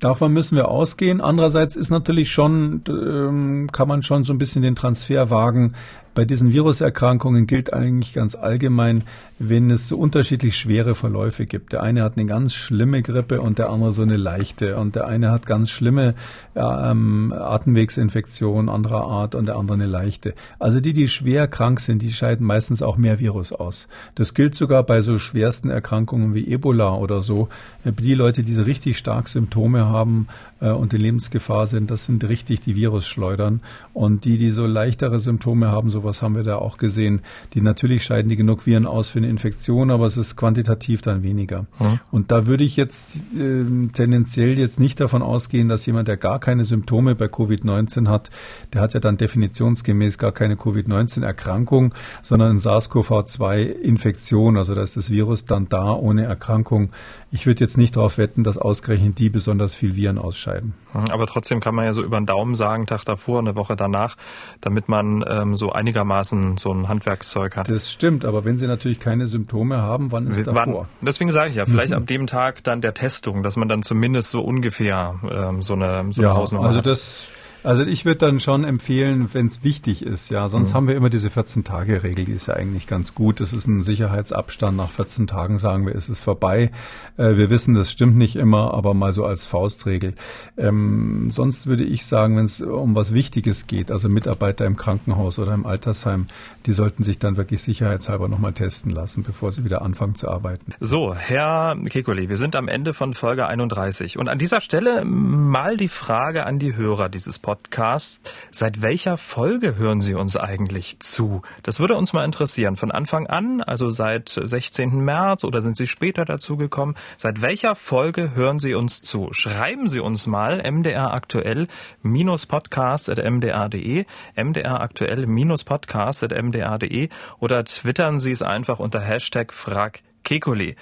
Davon müssen wir ausgehen. Andererseits ist natürlich schon, ähm, kann man schon so ein bisschen den Transfer wagen. Bei diesen Viruserkrankungen gilt eigentlich ganz allgemein, wenn es so unterschiedlich schwere Verläufe gibt. Der eine hat eine ganz schlimme Grippe und der andere so eine leichte. Und der eine hat ganz schlimme ähm, Atemwegsinfektion anderer Art und der andere eine leichte. Also die, die schwer krank sind, die scheiden meistens auch mehr Virus aus. Das gilt sogar bei so schwersten Erkrankungen wie Ebola oder so. Die Leute, die so richtig stark Symptome haben äh, und in Lebensgefahr sind, das sind richtig die Virusschleudern. Und die, die so leichtere Symptome haben, sowas haben wir da auch gesehen, die natürlich scheiden die genug Viren aus für eine Infektion, aber es ist quantitativ dann weniger. Mhm. Und da würde ich jetzt äh, tendenziell jetzt nicht davon ausgehen, dass jemand, der gar keine Symptome bei Covid-19 hat, der hat ja dann definitionsgemäß gar keine Covid-19-Erkrankung, sondern eine SARS-CoV-2-Infektion. Also da ist das Virus dann da ohne Erkrankung. Ich würde jetzt nicht darauf wetten, dass ausgerechnet die besonders viel Viren ausscheiden. Mhm, aber trotzdem kann man ja so über den Daumen sagen, Tag davor, eine Woche danach, damit man ähm, so einigermaßen so ein Handwerkszeug hat. Das stimmt, aber wenn Sie natürlich keine Symptome haben, wann ist wann, davor? Deswegen sage ich ja, vielleicht mhm. ab dem Tag dann der Testung, dass man dann zumindest so ungefähr ähm, so eine, so eine ja, Hausnummer also hat. Das also ich würde dann schon empfehlen, wenn es wichtig ist, ja. Sonst mhm. haben wir immer diese 14-Tage-Regel, die ist ja eigentlich ganz gut. Das ist ein Sicherheitsabstand. Nach 14 Tagen sagen wir, ist es vorbei. Äh, wir wissen, das stimmt nicht immer, aber mal so als Faustregel. Ähm, sonst würde ich sagen, wenn es um was Wichtiges geht, also Mitarbeiter im Krankenhaus oder im Altersheim, die sollten sich dann wirklich sicherheitshalber nochmal testen lassen, bevor sie wieder anfangen zu arbeiten. So, Herr Kekoli, wir sind am Ende von Folge 31. Und an dieser Stelle mal die Frage an die Hörer dieses Podcasts. Podcast. Seit welcher Folge hören Sie uns eigentlich zu? Das würde uns mal interessieren. Von Anfang an, also seit 16. März oder sind Sie später dazu gekommen? Seit welcher Folge hören Sie uns zu? Schreiben Sie uns mal mdr aktuell podcast.mdr.de, mdr aktuell podcast.mdr.de oder twittern Sie es einfach unter Hashtag Frag Kekuli.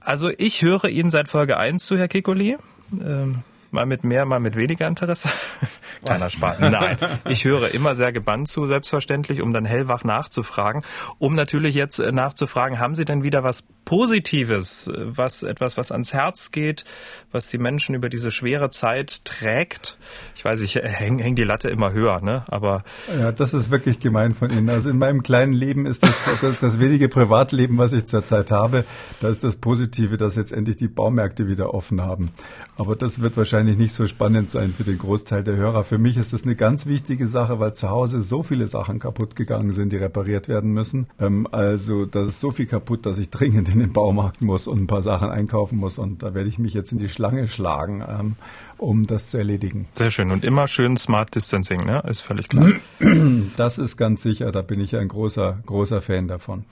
Also ich höre Ihnen seit Folge 1 zu, Herr Kekuli. Ähm, mal mit mehr, mal mit weniger Interesse. Kleiner Spaß. Nein, ich höre immer sehr gebannt zu, selbstverständlich, um dann hellwach nachzufragen. Um natürlich jetzt äh, nachzufragen, haben Sie denn wieder was Positives, äh, was etwas, was ans Herz geht, was die Menschen über diese schwere Zeit trägt? Ich weiß, ich hänge häng die Latte immer höher, ne? Aber ja, das ist wirklich gemein von Ihnen. Also in meinem kleinen Leben ist das das, das wenige Privatleben, was ich zurzeit habe, da ist das Positive, dass jetzt endlich die Baumärkte wieder offen haben. Aber das wird wahrscheinlich nicht so spannend sein für den Großteil der Hörer. Für mich ist das eine ganz wichtige Sache, weil zu Hause so viele Sachen kaputt gegangen sind, die repariert werden müssen. Ähm, also da ist so viel kaputt, dass ich dringend in den Baumarkt muss und ein paar Sachen einkaufen muss. Und da werde ich mich jetzt in die Schlange schlagen, ähm, um das zu erledigen. Sehr schön. Und immer schön Smart Distancing, ne? Ist völlig klar. Das ist ganz sicher. Da bin ich ein großer, großer Fan davon.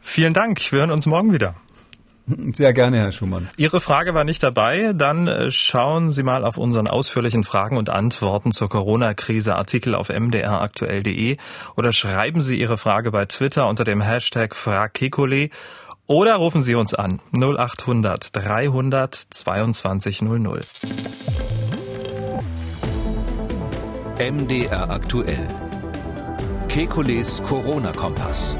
Vielen Dank. Wir hören uns morgen wieder. Sehr gerne, Herr Schumann. Ihre Frage war nicht dabei. Dann äh, schauen Sie mal auf unseren ausführlichen Fragen und Antworten zur Corona-Krise Artikel auf mdraktuell.de oder schreiben Sie Ihre Frage bei Twitter unter dem Hashtag FragKekole oder rufen Sie uns an 0800 300 2200. MDR aktuell. Kekules Corona-Kompass.